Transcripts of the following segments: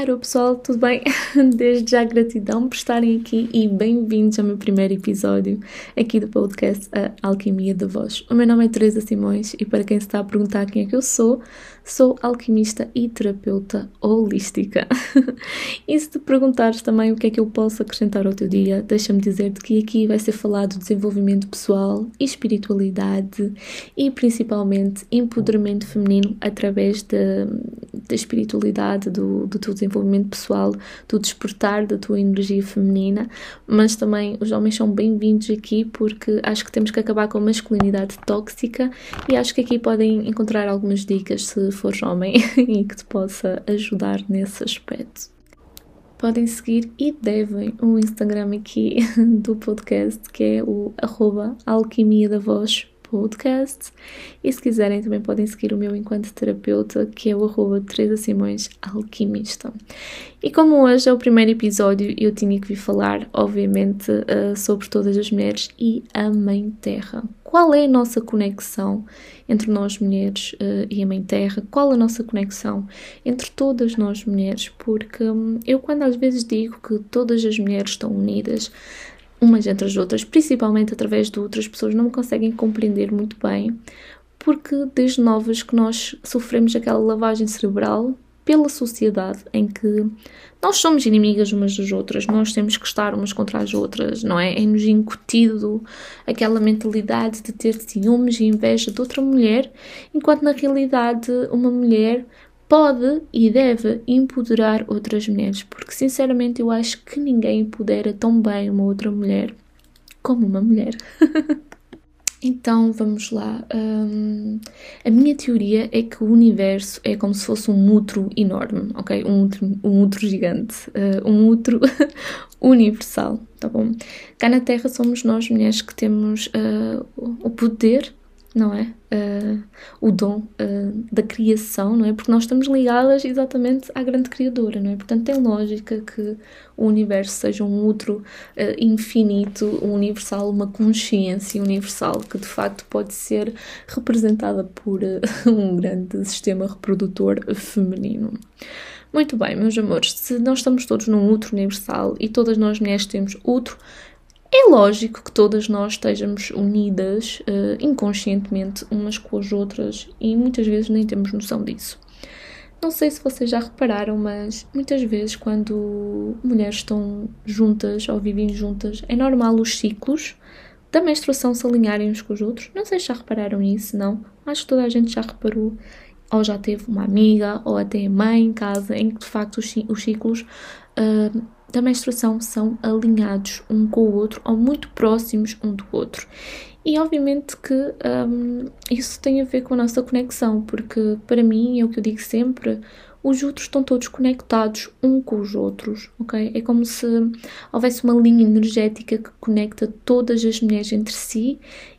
Alô pessoal, tudo bem? Desde já gratidão por estarem aqui e bem-vindos ao meu primeiro episódio aqui do podcast A Alquimia da Voz. O meu nome é Teresa Simões e para quem se está a perguntar quem é que eu sou, sou alquimista e terapeuta holística. e se te perguntares também o que é que eu posso acrescentar ao teu dia, deixa-me dizer-te que aqui vai ser falado de desenvolvimento pessoal e espiritualidade e principalmente empoderamento feminino através da espiritualidade, do, do teu desenvolvimento pessoal, do despertar da tua energia feminina, mas também os homens são bem-vindos aqui porque acho que temos que acabar com a masculinidade tóxica e acho que aqui podem encontrar algumas dicas se fores homem e que te possa ajudar nesse aspecto. Podem seguir e devem o Instagram aqui do podcast, que é o arroba alquimia da voz podcast. E se quiserem também podem seguir o meu enquanto terapeuta, que é o arroba Teresa Simões Alquimista. E como hoje é o primeiro episódio, eu tinha que vir falar, obviamente, uh, sobre todas as mulheres e a Mãe Terra. Qual é a nossa conexão entre nós mulheres uh, e a Mãe Terra? Qual a nossa conexão entre todas nós mulheres? Porque um, eu, quando às vezes digo que todas as mulheres estão unidas, umas entre as outras, principalmente através de outras pessoas, não me conseguem compreender muito bem, porque desde novas que nós sofremos aquela lavagem cerebral pela sociedade em que nós somos inimigas umas das outras, nós temos que estar umas contra as outras, não é? É-nos incutido aquela mentalidade de ter ciúmes e inveja de outra mulher, enquanto na realidade uma mulher pode e deve empoderar outras mulheres, porque sinceramente eu acho que ninguém empodera tão bem uma outra mulher como uma mulher. então vamos lá. Um, a minha teoria é que o universo é como se fosse um útero enorme, ok? Um útero, um gigante, uh, um útero universal, tá bom? Cá na Terra somos nós mulheres que temos uh, o poder não é? Uh, o dom uh, da criação, não é? Porque nós estamos ligadas exatamente à grande criadora, não é? Portanto, tem lógica que o universo seja um outro uh, infinito, universal, uma consciência universal que de facto pode ser representada por um grande sistema reprodutor feminino. Muito bem, meus amores, se nós estamos todos num outro universal e todas nós mulheres temos outro é lógico que todas nós estejamos unidas uh, inconscientemente umas com as outras e muitas vezes nem temos noção disso. Não sei se vocês já repararam, mas muitas vezes quando mulheres estão juntas ou vivem juntas, é normal os ciclos da menstruação se alinharem uns com os outros. Não sei se já repararam nisso, não. Acho que toda a gente já reparou, ou já teve uma amiga, ou até mãe em casa, em que de facto os, os ciclos uh, da menstruação são alinhados um com o outro ou muito próximos um do outro. E obviamente que um, isso tem a ver com a nossa conexão, porque para mim é o que eu digo sempre: os outros estão todos conectados um com os outros, ok? É como se houvesse uma linha energética que conecta todas as mulheres entre si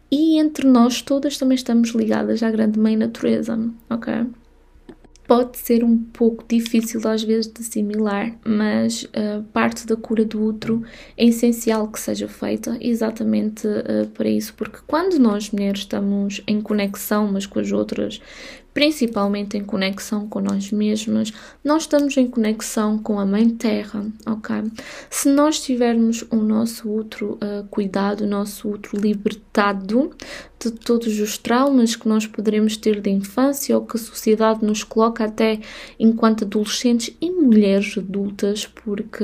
e entre nós todas também estamos ligadas à grande mãe natureza, ok? Pode ser um pouco difícil às vezes de assimilar, mas uh, parte da cura do útero é essencial que seja feita exatamente uh, para isso, porque quando nós mulheres estamos em conexão umas com as outras, principalmente em conexão com nós mesmas, nós estamos em conexão com a Mãe Terra, ok? Se nós tivermos o nosso útero uh, cuidado, o nosso útero libertado de todos os traumas que nós poderemos ter de infância ou que a sociedade nos coloca até enquanto adolescentes e mulheres adultas, porque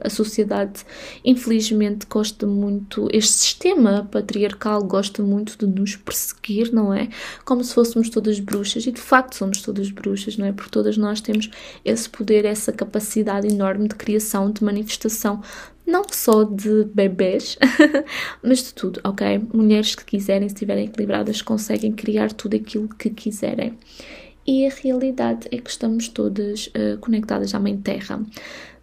a sociedade, infelizmente, gosta muito, este sistema patriarcal gosta muito de nos perseguir, não é? Como se fôssemos todas bruxas bruxas e de facto somos todas bruxas, não é? Porque todas nós temos esse poder, essa capacidade enorme de criação, de manifestação, não só de bebês, mas de tudo, ok? Mulheres que quiserem, se estiverem equilibradas, conseguem criar tudo aquilo que quiserem. E a realidade é que estamos todas uh, conectadas à Mãe Terra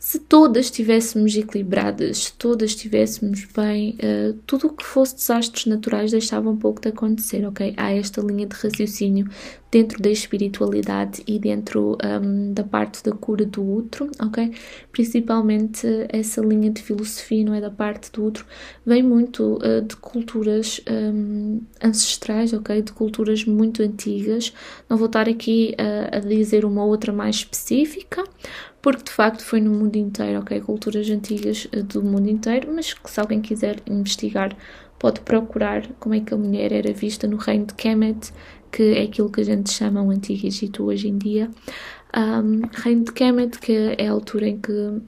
se todas estivéssemos equilibradas, se todas estivéssemos bem, uh, tudo o que fosse desastres naturais deixava um pouco de acontecer, ok? Há esta linha de raciocínio dentro da espiritualidade e dentro um, da parte da cura do outro, ok? Principalmente essa linha de filosofia, não é? Da parte do outro, vem muito uh, de culturas um, ancestrais, ok? De culturas muito antigas. Não vou estar aqui uh, a dizer uma outra mais específica, porque de facto foi no mundo inteiro, ok? Culturas antigas eh, do mundo inteiro, mas que se alguém quiser investigar, pode procurar como é que a mulher era vista no reino de Kemet, que é aquilo que a gente chama o Antigo Egito hoje em dia. Um, reino de Kemet, que é a altura em que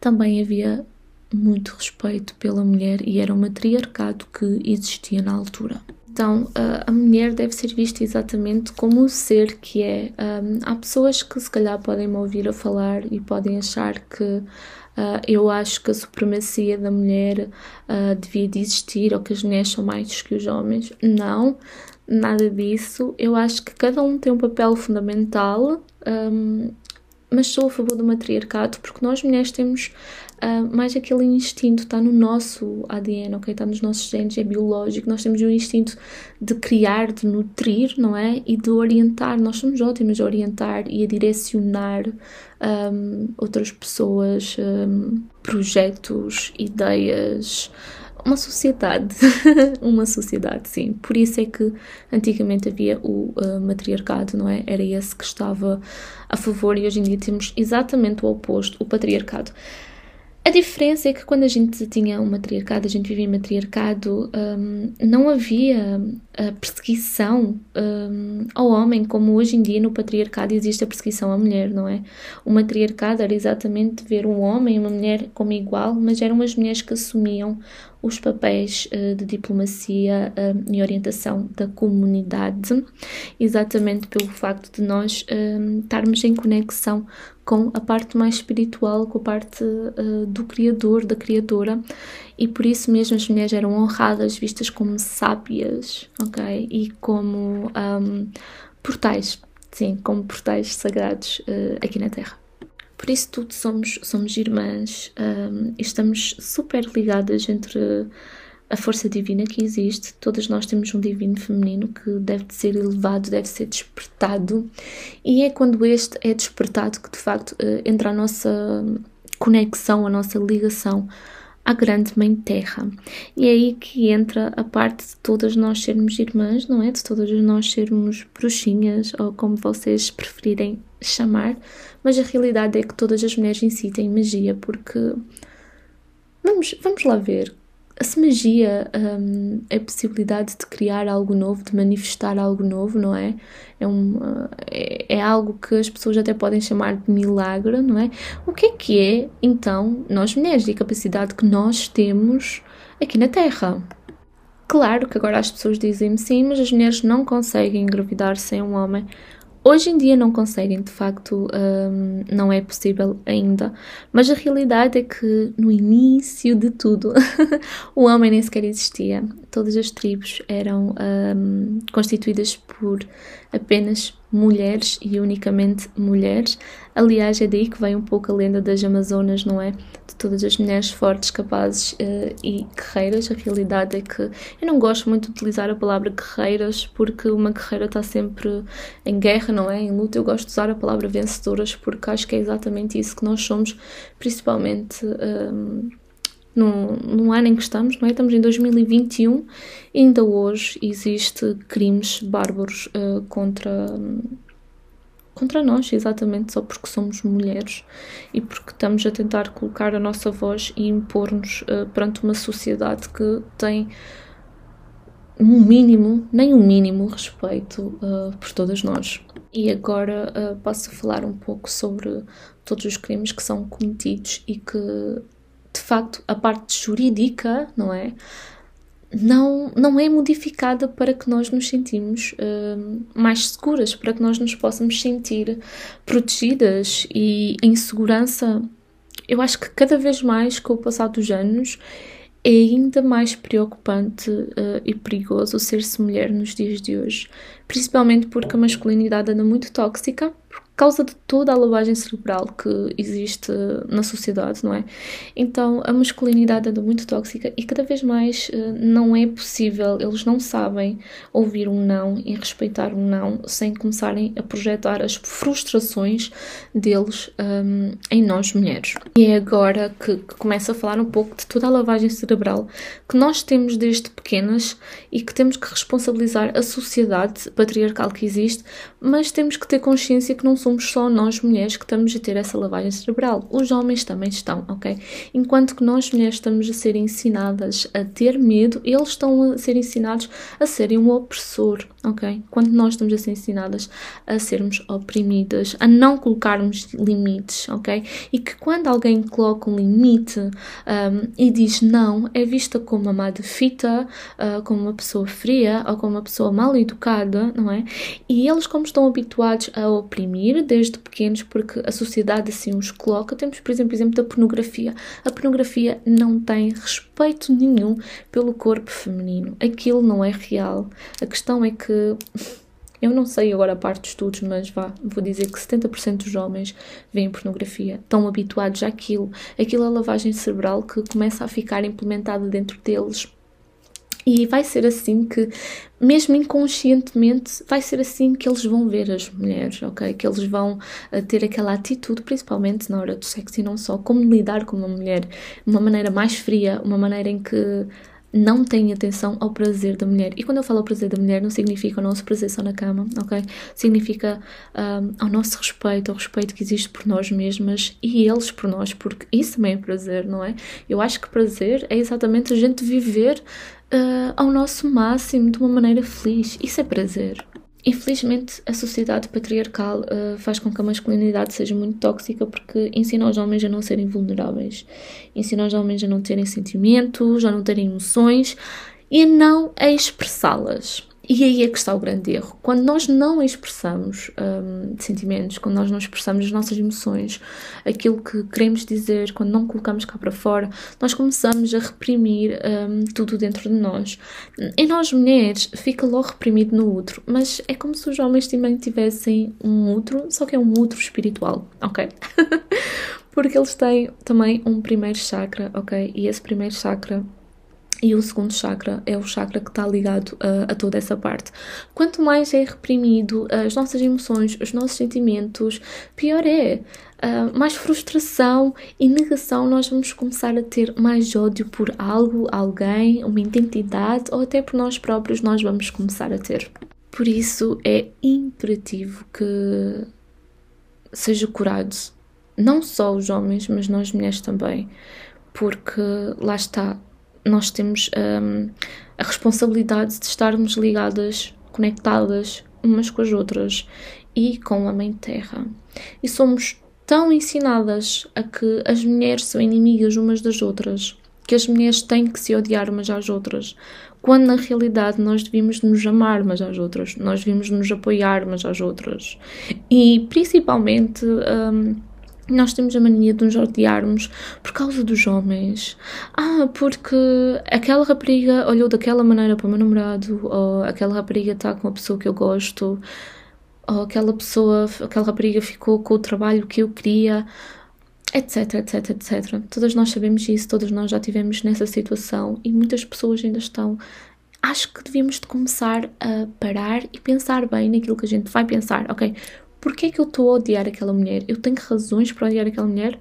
também havia muito respeito pela mulher e era um matriarcado que existia na altura. Então, a mulher deve ser vista exatamente como o ser que é. Há pessoas que se calhar podem me ouvir a falar e podem achar que uh, eu acho que a supremacia da mulher uh, devia de existir ou que as mulheres são mais que os homens. Não, nada disso. Eu acho que cada um tem um papel fundamental, mas sou a favor do matriarcado porque nós mulheres temos uh, mais aquele instinto, está no nosso ADN, ok? Está nos nossos genes, é biológico. Nós temos o instinto de criar, de nutrir, não é? E de orientar. Nós somos ótimos a orientar e a direcionar um, outras pessoas, um, projetos, ideias uma sociedade, uma sociedade, sim. Por isso é que antigamente havia o uh, matriarcado, não é? Era esse que estava a favor e hoje em dia temos exatamente o oposto, o patriarcado. A diferença é que quando a gente tinha um matriarcado, a gente vivia em matriarcado, um, não havia a perseguição um, ao homem, como hoje em dia no patriarcado existe a perseguição à mulher, não é? O matriarcado era exatamente ver um homem e uma mulher como igual, mas eram as mulheres que assumiam os papéis uh, de diplomacia uh, e orientação da comunidade, exatamente pelo facto de nós uh, estarmos em conexão com a parte mais espiritual, com a parte do Criador, da Criadora, e por isso mesmo as mulheres eram honradas, vistas como sábias, ok? E como um, portais, sim, como portais sagrados aqui na Terra. Por isso tudo somos, somos irmãs um, estamos super ligadas entre a força divina que existe. Todas nós temos um divino feminino que deve ser elevado, deve ser despertado. E é quando este é despertado que de facto uh, entra a nossa conexão, a nossa ligação à grande Mãe Terra. E é aí que entra a parte de todas nós sermos irmãs, não é? De todas nós sermos bruxinhas, ou como vocês preferirem chamar, mas a realidade é que todas as mulheres em si têm magia, porque vamos, vamos lá ver. Se magia um, é a possibilidade de criar algo novo, de manifestar algo novo, não é? É, é, é algo que as pessoas até podem chamar de milagre, não é? O que é que é, então, nós mulheres e a capacidade que nós temos aqui na Terra? Claro que agora as pessoas dizem-me sim, mas as mulheres não conseguem engravidar sem um homem. Hoje em dia não conseguem, de facto, um, não é possível ainda, mas a realidade é que no início de tudo o homem nem sequer existia. Todas as tribos eram um, constituídas por apenas mulheres e unicamente mulheres. Aliás, é daí que vem um pouco a lenda das Amazonas, não é? De todas as mulheres fortes, capazes uh, e guerreiras. A realidade é que eu não gosto muito de utilizar a palavra guerreiras porque uma guerreira está sempre em guerra, não é? Em luta. Eu gosto de usar a palavra vencedoras porque acho que é exatamente isso que nós somos, principalmente. Um, no ano em que estamos, não é? Estamos em 2021 e ainda hoje existe crimes bárbaros uh, contra, contra nós, exatamente só porque somos mulheres e porque estamos a tentar colocar a nossa voz e impor-nos uh, perante uma sociedade que tem um mínimo, nem um mínimo respeito uh, por todas nós. E agora uh, posso falar um pouco sobre todos os crimes que são cometidos e que de facto, a parte jurídica, não é? Não, não é modificada para que nós nos sentimos uh, mais seguras, para que nós nos possamos sentir protegidas e em segurança. Eu acho que cada vez mais, com o passar dos anos, é ainda mais preocupante uh, e perigoso ser-se mulher nos dias de hoje, principalmente porque a masculinidade anda muito tóxica causa de toda a lavagem cerebral que existe na sociedade, não é? Então a masculinidade anda muito tóxica e cada vez mais uh, não é possível, eles não sabem ouvir um não e respeitar um não sem começarem a projetar as frustrações deles um, em nós mulheres. E é agora que, que começa a falar um pouco de toda a lavagem cerebral que nós temos desde pequenas e que temos que responsabilizar a sociedade patriarcal que existe, mas temos que ter consciência que não somos somos só nós mulheres que estamos a ter essa lavagem cerebral. Os homens também estão, ok? Enquanto que nós mulheres estamos a ser ensinadas a ter medo, eles estão a ser ensinados a serem um opressor, ok? Quando nós estamos a ser ensinadas a sermos oprimidas, a não colocarmos limites, ok? E que quando alguém coloca um limite um, e diz não, é vista como uma má de fita, uh, como uma pessoa fria ou como uma pessoa mal educada, não é? E eles, como estão habituados a oprimir desde pequenos, porque a sociedade assim os coloca, temos, por exemplo, exemplo da pornografia. A pornografia não tem respeito nenhum pelo corpo feminino. Aquilo não é real. A questão é que eu não sei agora a parte de estudos, mas vá, vou dizer que 70% dos homens veem pornografia, estão habituados àquilo. Aquilo é lavagem cerebral que começa a ficar implementada dentro deles e vai ser assim que, mesmo inconscientemente, vai ser assim que eles vão ver as mulheres, ok? Que eles vão uh, ter aquela atitude, principalmente na hora do sexo e não só, como lidar com uma mulher, uma maneira mais fria, uma maneira em que não tem atenção ao prazer da mulher. E quando eu falo ao prazer da mulher, não significa o nosso prazer só na cama, ok? Significa um, ao nosso respeito, ao respeito que existe por nós mesmas e eles por nós, porque isso também é prazer, não é? Eu acho que prazer é exatamente a gente viver uh, ao nosso máximo de uma maneira feliz. Isso é prazer. Infelizmente, a sociedade patriarcal uh, faz com que a masculinidade seja muito tóxica porque ensina os homens a não serem vulneráveis, ensina os homens a não terem sentimentos, a não terem emoções e a não a expressá-las. E aí é que está o grande erro. Quando nós não expressamos um, sentimentos, quando nós não expressamos as nossas emoções, aquilo que queremos dizer, quando não colocamos cá para fora, nós começamos a reprimir um, tudo dentro de nós. Em nós mulheres, fica logo reprimido no outro, mas é como se os homens também tivessem um outro, só que é um outro espiritual, ok? Porque eles têm também um primeiro chakra, ok? E esse primeiro chakra e o segundo chakra é o chakra que está ligado a, a, toda essa parte. Quanto mais é reprimido as nossas emoções, os nossos sentimentos, pior é. Uh, mais frustração e negação nós vamos começar a ter mais ódio por algo, alguém, uma identidade ou até por nós próprios nós vamos começar a ter. Por isso é imperativo que seja curado, não só os homens, mas nós mulheres também, porque lá está, nós temos um, a responsabilidade de estarmos ligadas, conectadas umas com as outras e com a Mãe Terra. E somos tão ensinadas a que as mulheres são inimigas umas das outras, que as mulheres têm que se odiar umas às outras, quando na realidade nós devíamos nos amar umas às outras, nós devíamos nos apoiar umas às outras. E principalmente. Um, nós temos a mania de nos odiarmos por causa dos homens. Ah, porque aquela rapariga olhou daquela maneira para o meu namorado, ou aquela rapariga está com a pessoa que eu gosto, ou aquela pessoa, aquela rapariga ficou com o trabalho que eu queria, etc, etc, etc. Todas nós sabemos isso, todas nós já tivemos nessa situação e muitas pessoas ainda estão. Acho que devíamos de começar a parar e pensar bem naquilo que a gente vai pensar, ok? Porquê é que eu estou a odiar aquela mulher? Eu tenho razões para odiar aquela mulher?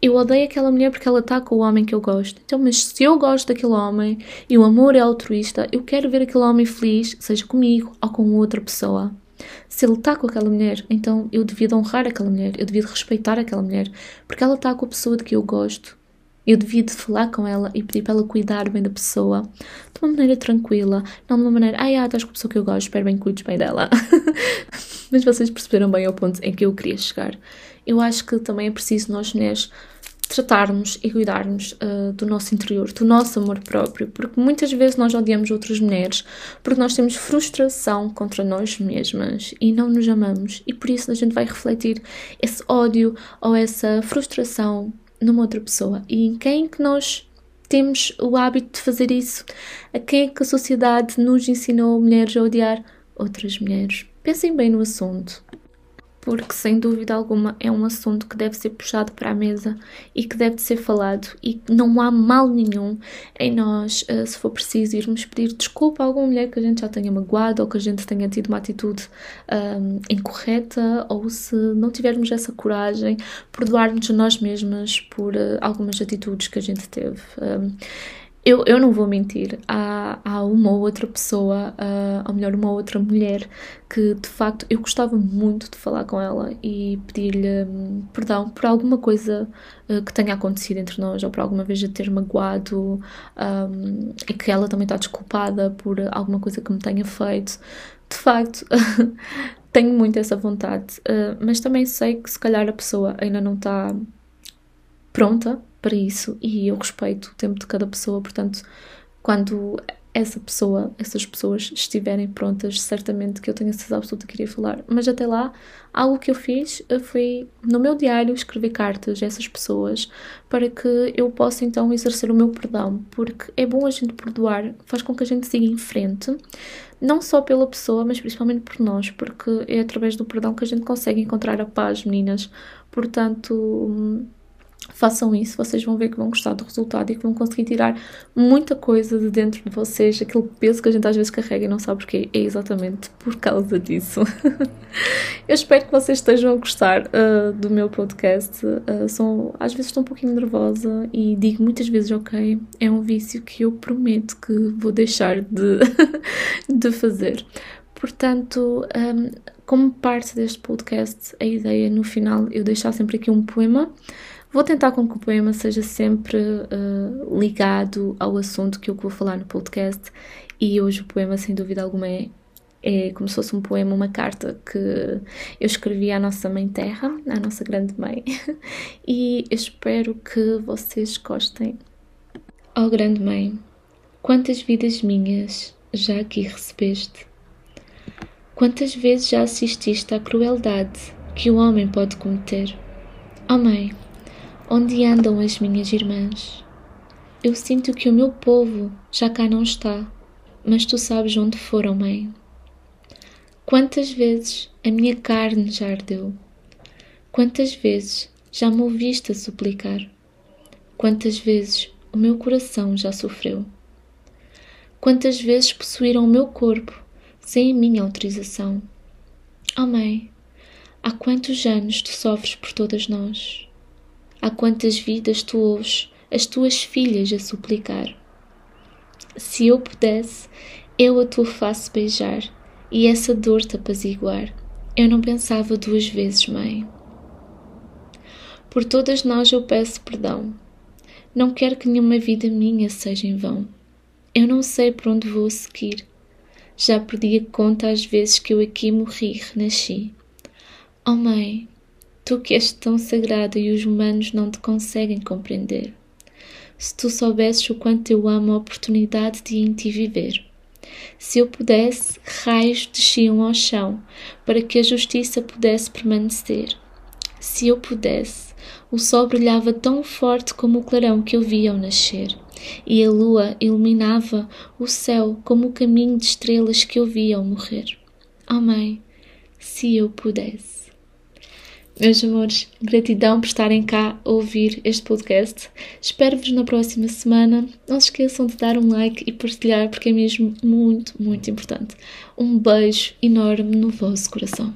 Eu odeio aquela mulher porque ela está com o homem que eu gosto. Então, mas se eu gosto daquele homem e o amor é altruísta, eu quero ver aquele homem feliz, seja comigo ou com outra pessoa. Se ele está com aquela mulher, então eu devia de honrar aquela mulher, eu devia de respeitar aquela mulher, porque ela está com a pessoa de que eu gosto. Eu devia de falar com ela e pedir para ela cuidar bem da pessoa de uma maneira tranquila, não de uma maneira, ai, ah, estás com a pessoa que eu gosto, espero bem que cuides bem dela. Mas vocês perceberam bem ao ponto em que eu queria chegar. Eu acho que também é preciso nós mulheres tratarmos e cuidarmos uh, do nosso interior, do nosso amor próprio, porque muitas vezes nós odiamos outras mulheres porque nós temos frustração contra nós mesmas e não nos amamos, e por isso a gente vai refletir esse ódio ou essa frustração numa outra pessoa. E em quem que nós temos o hábito de fazer isso? A quem é que a sociedade nos ensinou mulheres a odiar outras mulheres? Pensem bem no assunto porque sem dúvida alguma é um assunto que deve ser puxado para a mesa e que deve ser falado e não há mal nenhum em nós, uh, se for preciso, irmos pedir desculpa a alguma mulher que a gente já tenha magoado ou que a gente tenha tido uma atitude um, incorreta ou se não tivermos essa coragem, perdoar-nos a nós mesmas por uh, algumas atitudes que a gente teve. Um, eu, eu não vou mentir, há, há uma ou outra pessoa, uh, ou melhor, uma ou outra mulher, que de facto eu gostava muito de falar com ela e pedir-lhe um, perdão por alguma coisa uh, que tenha acontecido entre nós, ou por alguma vez a ter magoado, um, e que ela também está desculpada por alguma coisa que me tenha feito. De facto, tenho muito essa vontade, uh, mas também sei que se calhar a pessoa ainda não está pronta para isso e eu respeito o tempo de cada pessoa, portanto, quando essa pessoa, essas pessoas estiverem prontas, certamente que eu tenho a certeza absoluta que iria falar. Mas até lá, algo que eu fiz eh, foi no meu diário escrever cartas a essas pessoas para que eu possa então exercer o meu perdão, porque é bom a gente perdoar, faz com que a gente siga em frente, não só pela pessoa, mas principalmente por nós, porque é através do perdão que a gente consegue encontrar a paz, meninas. Portanto, façam isso, vocês vão ver que vão gostar do resultado e que vão conseguir tirar muita coisa de dentro de vocês, aquele peso que a gente às vezes carrega e não sabe porquê, é exatamente por causa disso. Eu espero que vocês estejam a gostar uh, do meu podcast. Uh, sou, às vezes estou um pouquinho nervosa e digo muitas vezes, ok, é um vício que eu prometo que vou deixar de, de fazer. Portanto, um, como parte deste podcast, a ideia no final eu deixar sempre aqui um poema Vou tentar com que o poema seja sempre uh, ligado ao assunto que eu vou falar no podcast e hoje o poema, sem dúvida alguma, é, é como se fosse um poema, uma carta que eu escrevi à nossa Mãe Terra, à nossa grande mãe, e espero que vocês gostem. Oh grande mãe, quantas vidas minhas já aqui recebeste? Quantas vezes já assististe à crueldade que o homem pode cometer? Oh mãe, Onde andam as minhas irmãs? Eu sinto que o meu povo já cá não está, mas tu sabes onde foram, mãe. Quantas vezes a minha carne já ardeu? Quantas vezes já me ouviste a suplicar? Quantas vezes o meu coração já sofreu? Quantas vezes possuíram o meu corpo sem a minha autorização? Oh, mãe, há quantos anos tu sofres por todas nós? Há quantas vidas tu ouves as tuas filhas a suplicar. Se eu pudesse, eu a tua face beijar e essa dor te apaziguar. Eu não pensava duas vezes, mãe. Por todas nós eu peço perdão. Não quero que nenhuma vida minha seja em vão. Eu não sei por onde vou seguir. Já perdi a conta às vezes que eu aqui morri e renasci. Oh mãe, Tu que és tão sagrado e os humanos não te conseguem compreender. Se tu soubesses o quanto eu amo a oportunidade de em ti viver. Se eu pudesse, raios desciam ao chão para que a justiça pudesse permanecer. Se eu pudesse, o sol brilhava tão forte como o clarão que eu via ao nascer, e a lua iluminava o céu como o caminho de estrelas que eu via ao morrer. Oh, Mãe, se eu pudesse. Meus amores, gratidão por estarem cá a ouvir este podcast. Espero-vos na próxima semana. Não se esqueçam de dar um like e partilhar, porque é mesmo muito, muito importante. Um beijo enorme no vosso coração.